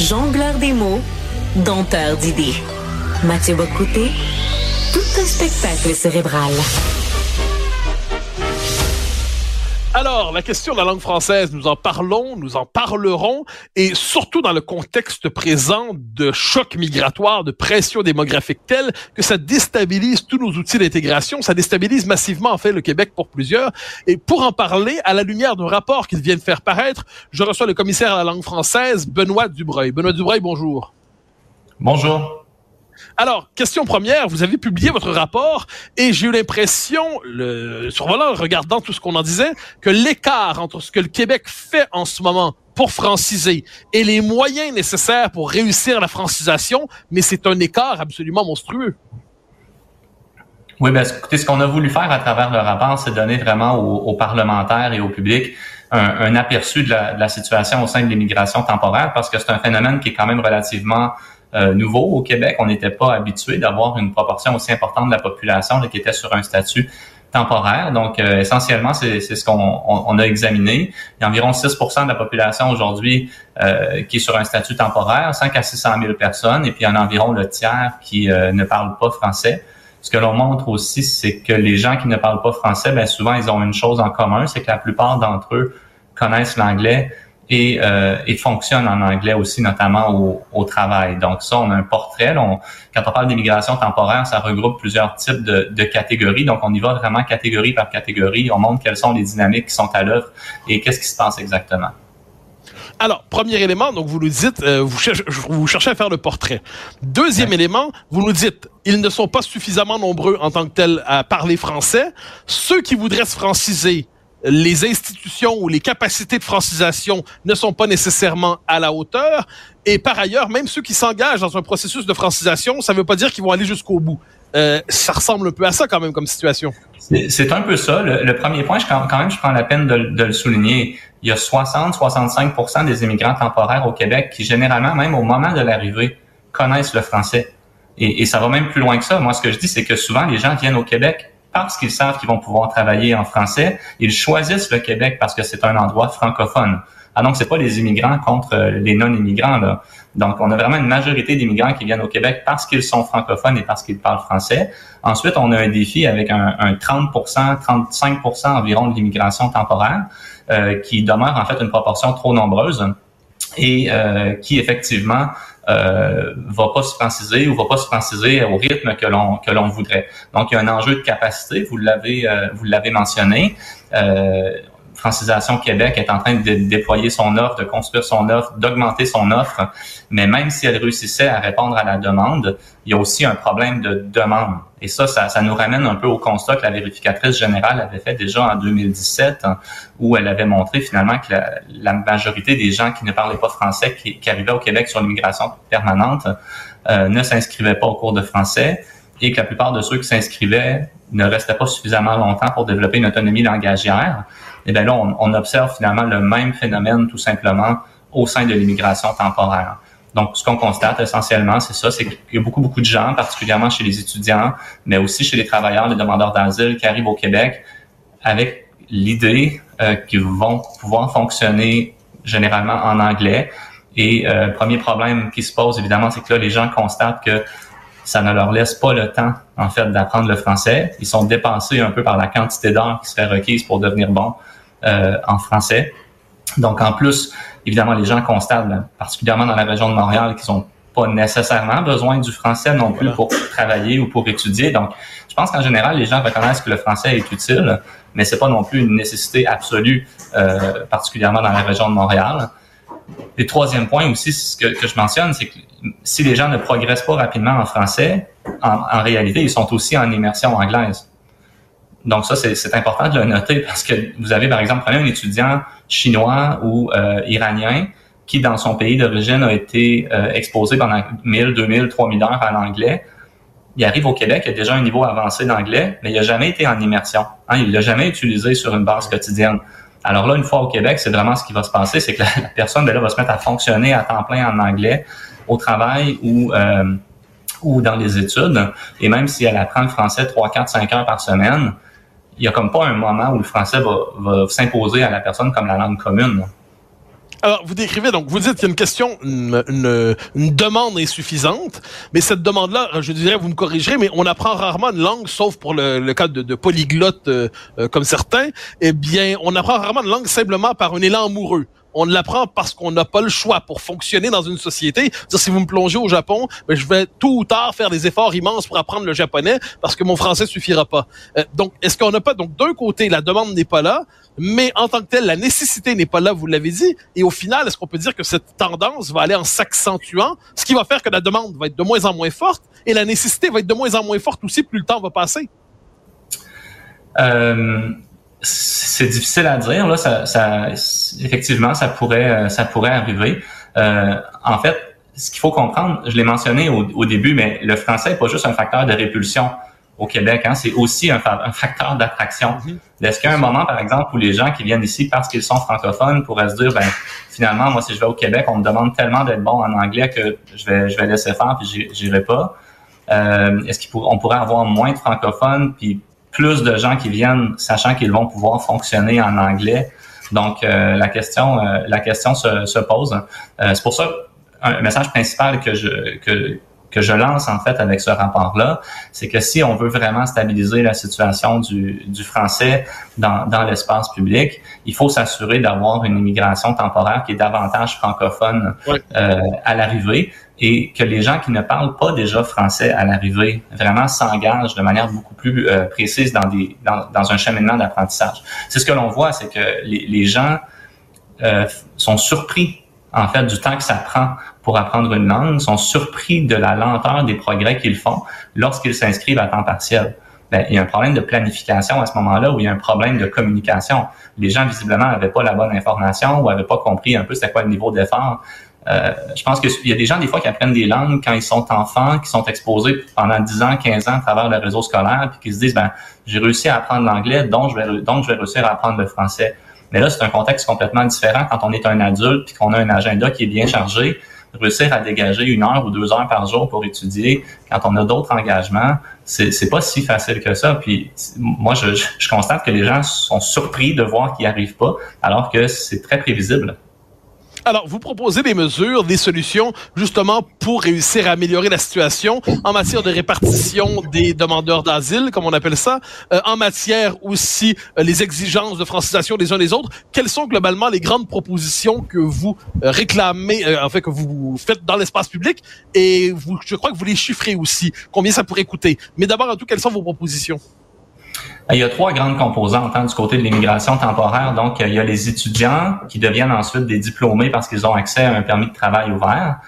Jongleur des mots, dompteur d'idées. Mathieu Bocoté, tout un spectacle cérébral. Alors, la question de la langue française, nous en parlons, nous en parlerons, et surtout dans le contexte présent de choc migratoire, de pression démographique telle que ça déstabilise tous nos outils d'intégration, ça déstabilise massivement en fait le Québec pour plusieurs. Et pour en parler, à la lumière d'un rapport qu'ils viennent faire paraître, je reçois le commissaire à la langue française, Benoît Dubreuil. Benoît Dubreuil, bonjour. Bonjour. Alors, question première, vous avez publié votre rapport et j'ai eu l'impression, le, survolant, regardant tout ce qu'on en disait, que l'écart entre ce que le Québec fait en ce moment pour franciser et les moyens nécessaires pour réussir la francisation, mais c'est un écart absolument monstrueux. Oui, ben, écoutez, ce qu'on a voulu faire à travers le rapport, c'est donner vraiment aux, parlementaires et au public un, aperçu de la, de la, situation au sein de l'immigration temporaire, parce que c'est un phénomène qui est quand même relativement euh, nouveau au Québec. On n'était pas habitué d'avoir une proportion aussi importante de la population qui était sur un statut temporaire. Donc, euh, essentiellement, c'est ce qu'on on, a examiné. Il y a environ 6% de la population aujourd'hui euh, qui est sur un statut temporaire, 5 à 600 000 personnes, et puis il y en a environ le tiers qui ne parlent pas français. Ce que l'on montre aussi, c'est que les gens qui ne parlent pas français, bien souvent, ils ont une chose en commun, c'est que la plupart d'entre eux connaissent l'anglais et, euh, et fonctionne en anglais aussi, notamment au, au, travail. Donc ça, on a un portrait. on, quand on parle d'immigration temporaire, ça regroupe plusieurs types de, de, catégories. Donc on y va vraiment catégorie par catégorie. On montre quelles sont les dynamiques qui sont à l'œuvre et qu'est-ce qui se passe exactement. Alors, premier élément, donc vous nous dites, euh, vous, cherchez, vous cherchez à faire le portrait. Deuxième élément, vous nous dites, ils ne sont pas suffisamment nombreux en tant que tels à parler français. Ceux qui voudraient se franciser, les institutions ou les capacités de francisation ne sont pas nécessairement à la hauteur. Et par ailleurs, même ceux qui s'engagent dans un processus de francisation, ça ne veut pas dire qu'ils vont aller jusqu'au bout. Euh, ça ressemble un peu à ça quand même comme situation. C'est un peu ça. Le, premier point, je, quand même, je prends la peine de, le souligner. Il y a 60-65% des immigrants temporaires au Québec qui, généralement, même au moment de l'arrivée, connaissent le français. Et, et ça va même plus loin que ça. Moi, ce que je dis, c'est que souvent, les gens viennent au Québec parce qu'ils savent qu'ils vont pouvoir travailler en français, ils choisissent le Québec parce que c'est un endroit francophone. Ah donc c'est pas les immigrants contre euh, les non-immigrants là. Donc on a vraiment une majorité d'immigrants qui viennent au Québec parce qu'ils sont francophones et parce qu'ils parlent français. Ensuite, on a un défi avec un, un 30 35 environ de l'immigration temporaire euh, qui demeure en fait une proportion trop nombreuse et euh, qui effectivement euh, va pas se franciser ou va pas se franciser au rythme que l'on que l'on voudrait. Donc il y a un enjeu de capacité, vous l'avez euh, vous l'avez mentionné. Euh, Francisation Québec est en train de déployer son offre, de construire son offre, d'augmenter son offre, mais même si elle réussissait à répondre à la demande, il y a aussi un problème de demande. Et ça, ça, ça nous ramène un peu au constat que la vérificatrice générale avait fait déjà en 2017, hein, où elle avait montré finalement que la, majorité des gens qui ne parlaient pas français, qui, qui arrivaient au Québec sur l'immigration permanente, euh, ne s'inscrivaient pas au cours de français et que la plupart de ceux qui s'inscrivaient ne restaient pas suffisamment longtemps pour développer une autonomie langagière et eh bien là, on, observe finalement le même phénomène tout simplement au sein de l'immigration temporaire. Donc, ce qu'on constate essentiellement, c'est ça, c'est qu'il y a beaucoup, beaucoup de gens, particulièrement chez les étudiants, mais aussi chez les travailleurs, les demandeurs d'asile qui arrivent au Québec avec l'idée euh, qu'ils vont pouvoir fonctionner généralement en anglais. Et euh, premier problème qui se pose, évidemment, c'est que là, les gens constatent que ça ne leur laisse pas le temps, en fait, d'apprendre le français. Ils sont dépensés un peu par la quantité d'heures qui serait requise pour devenir bons euh, en français. Donc, en plus, évidemment, les gens constatent, ben, particulièrement dans la région de Montréal, qu'ils n'ont pas nécessairement besoin du français non plus pour travailler ou pour étudier. Donc, je pense qu'en général, les gens reconnaissent que le français est utile, mais c'est pas non plus une nécessité absolue, euh, particulièrement dans la région de Montréal. Et troisième point aussi, ce que, que je mentionne, c'est que si les gens ne progressent pas rapidement en français, en, en réalité, ils sont aussi en immersion anglaise. Donc ça, c'est important de le noter parce que vous avez, par exemple, un étudiant chinois ou euh, iranien qui, dans son pays d'origine, a été euh, exposé pendant 1000, 2000, 3000 heures à l'anglais. Il arrive au Québec, il a déjà un niveau avancé d'anglais, mais il n'a jamais été en immersion. Hein, il l'a jamais utilisé sur une base quotidienne. Alors là, une fois au Québec, c'est vraiment ce qui va se passer, c'est que la, personne ben là, va se mettre à fonctionner à temps plein en anglais au travail ou euh, ou dans les études. Et même si elle apprend le français 3, 4, 5 heures par semaine, il y a comme pas un moment où le français va, va s'imposer à la personne comme la langue commune. Alors, vous décrivez, donc, vous dites qu'il y a une question, une, une, demande insuffisante, mais cette demande-là, je dirais, vous me corrigerez, mais on apprend rarement une langue, sauf pour le, le cas de, de polyglottes euh, euh, comme certains, eh bien, on apprend rarement une langue simplement par un élan amoureux on l'apprend parce qu'on n'a pas le choix pour fonctionner dans une société. si vous me plongez au Japon, ben, je vais tôt ou tard faire des efforts immenses pour apprendre le japonais parce que mon français suffira pas. Euh, donc, est-ce qu'on n'a pas donc d'un côté la demande n'est pas là, mais en tant que telle la nécessité n'est pas là, vous l'avez dit, et au final, est-ce qu'on peut dire que cette tendance va aller en s'accentuant, ce qui va faire que la demande va être de moins en moins forte et la nécessité va être de moins en moins forte aussi plus le temps va passer? Euh, c'est difficile à dire. Là, ça, ça, effectivement, ça pourrait, euh, ça pourrait arriver. Euh, en fait, ce qu'il faut comprendre, je l'ai mentionné au, au, début, mais le français n'est pas juste un facteur de répulsion au Québec, hein, c'est aussi un, un facteur d'attraction. Mm-hmm. Est-ce qu'il y a un moment, par exemple, où les gens qui viennent ici parce qu'ils sont francophones pourraient se dire, ben finalement, moi, si je vais au Québec, on me demande tellement d'être bon en anglais que je vais, je vais laisser faire puis j'irai pas. Euh, Est-ce qu'on pourrait avoir moins de francophones puis plus de gens qui viennent sachant qu'ils vont pouvoir fonctionner en anglais. Donc, euh, la question, euh, la question se, se pose. Euh, c'est pour ça un message principal que je que que je lance en fait avec ce rapport-là, c'est que si on veut vraiment stabiliser la situation du, du français dans, dans l'espace public, il faut s'assurer d'avoir une immigration temporaire qui est davantage francophone euh, à l'arrivée et que les gens qui ne parlent pas déjà français à l'arrivée vraiment s'engagent de manière beaucoup plus euh, précise dans, des, dans, dans un cheminement d'apprentissage. C'est ce que l'on voit, c'est que les, les gens euh, sont surpris en fait du temps que ça prend pour apprendre une langue, sont surpris de la lenteur des progrès qu'ils font lorsqu'ils s'inscrivent à temps partiel. Ben, il y a un problème de planification à ce moment-là où il y a un problème de communication. Les gens visiblement n'avaient pas la bonne information ou n'avaient pas compris un peu c'était quoi le niveau d'effort. Euh, je pense qu'il y a des gens, des fois, qui apprennent des langues quand ils sont enfants, qui sont exposés pendant 10 ans, 15 ans à travers le réseau scolaire, puis qui se disent, ben, j'ai réussi à apprendre l'anglais, donc je vais, donc je vais réussir à apprendre le français. Mais là, c'est un contexte complètement différent quand on est un adulte puis qu'on a un agenda qui est bien chargé. Réussir à dégager une heure ou deux heures par jour pour étudier quand on a d'autres engagements, c'est, pas si facile que ça. Puis moi, je, je constate que les gens sont surpris de voir qu'ils n'y arrivent pas, alors que c'est très prévisible. Alors, vous proposez des mesures, des solutions, justement, pour réussir à améliorer la situation en matière de répartition des demandeurs d'asile, comme on appelle ça, euh, en matière aussi euh, les exigences de francisation des uns des autres. Quelles sont globalement les grandes propositions que vous euh, réclamez, euh, en fait, que vous faites dans l'espace public? Et vous, je crois que vous les chiffrez aussi, combien ça pourrait coûter? Mais d'abord, en tout, quelles sont vos propositions? Il y a trois grandes composantes hein, du côté de l'immigration temporaire. Donc, il y a les étudiants qui deviennent ensuite des diplômés parce qu'ils ont accès à un permis de travail ouvert.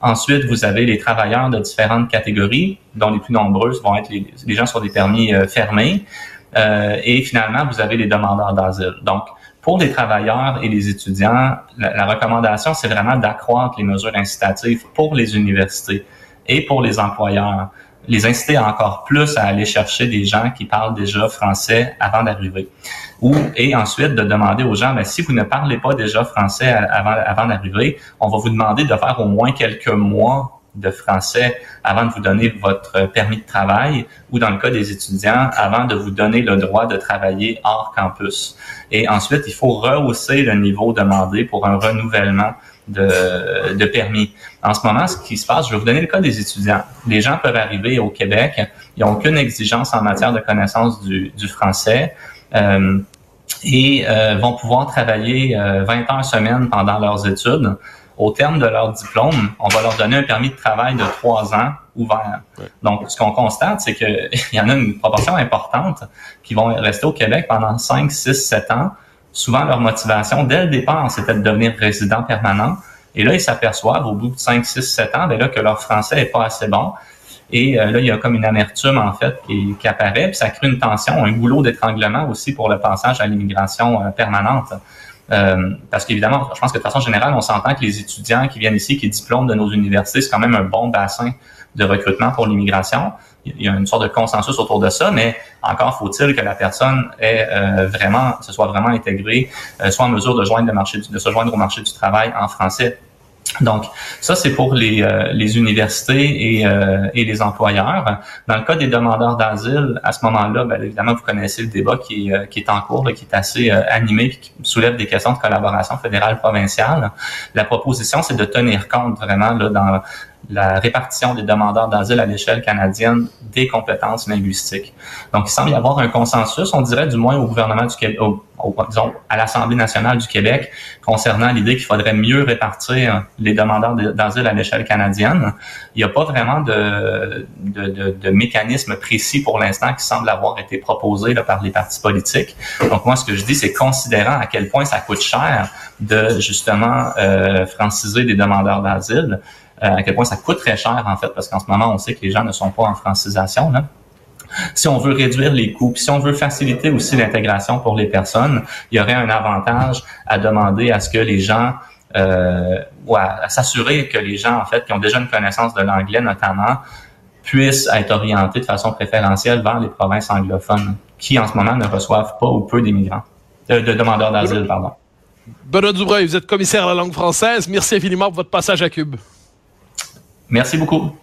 Ensuite, vous avez les travailleurs de différentes catégories, dont les plus nombreuses vont être les, gens sur des permis euh, fermés. Euh, et finalement, vous avez les demandeurs d'asile. Donc, pour les travailleurs et les étudiants, la, la recommandation, c'est vraiment d'accroître les mesures incitatives pour les universités et pour les employeurs les inciter encore plus à aller chercher des gens qui parlent déjà français avant d'arriver. Ou et ensuite de demander aux gens, ben, si vous ne parlez pas déjà français avant, avant d'arriver, on va vous demander de faire au moins quelques mois de français avant de vous donner votre permis de travail ou dans le cas des étudiants, avant de vous donner le droit de travailler hors campus. Et ensuite, il faut rehausser le niveau demandé pour un renouvellement de, de, permis. En ce moment, ce qui se passe, je vais vous donner le cas des étudiants. Les gens peuvent arriver au Québec, ils n'ont aucune exigence en matière de connaissance du, du français euh, et euh, vont pouvoir travailler 20 euh, heures semaine pendant leurs études. Au terme de leur diplôme, on va leur donner un permis de travail de trois ans ouvert. Donc, ce qu'on constate, c'est qu'il y en a une proportion importante qui vont rester au Québec pendant 5, 6, 7 ans souvent leur motivation dès le départ, c'était de devenir résident permanent. Et là, ils s'aperçoivent au bout de 5, 6, 7 ans, ben là, que leur français est pas assez bon. Et euh, là, il y a comme une amertume, en fait, qui, apparaît, puis ça crée une tension, un goulot d'étranglement aussi pour le passage à l'immigration euh, permanente. Euh, parce qu'évidemment, je pense que de façon générale, on s'entend que les étudiants qui viennent ici, qui diplôment de nos universités, c'est quand même un bon bassin de recrutement pour l'immigration il y a une sorte de consensus autour de ça, mais encore faut-il que la personne ait euh, vraiment, se soit vraiment intégrée, euh, soit en mesure de joindre le marché, de se joindre au marché du travail en français. Donc, ça, c'est pour les, euh, les universités et, euh, et, les employeurs. Dans le cas des demandeurs d'asile, à ce moment-là, bien évidemment, vous connaissez le débat qui, est, qui est en cours, qui est assez animé et qui soulève des questions de collaboration fédérale-provinciale. La proposition, c'est de tenir compte vraiment là, dans la répartition des demandeurs d'asile à l'échelle canadienne des compétences linguistiques. Donc, il semble y avoir un consensus, on dirait du moins au gouvernement du Québec, disons, à l'Assemblée nationale du Québec, concernant l'idée qu'il faudrait mieux répartir les demandeurs d'asile à l'échelle canadienne. Il n'y a pas vraiment de, de, de, de, mécanisme précis pour l'instant qui semble avoir été proposé là, par les partis politiques. Donc, moi, ce que je dis, c'est considérant à quel point ça coûte cher de justement euh, franciser des demandeurs d'asile, euh, à quel point ça coûte très cher, en fait, parce qu'en ce moment, on sait que les gens ne sont pas en francisation. Là. Si on veut réduire les coûts, puis si on veut faciliter aussi l'intégration pour les personnes, il y aurait un avantage à demander à ce que les gens euh, ou à, s'assurer que les gens, en fait, qui ont déjà une connaissance de l'anglais notamment, puissent être orientés de façon préférentielle vers les provinces anglophones, qui en ce moment ne reçoivent pas ou peu d'immigrants, euh, de demandeurs d'asile, pardon. Benoît Dubreuil, vous êtes commissaire à la langue française. Merci infiniment pour votre passage à Cube. Merci beaucoup.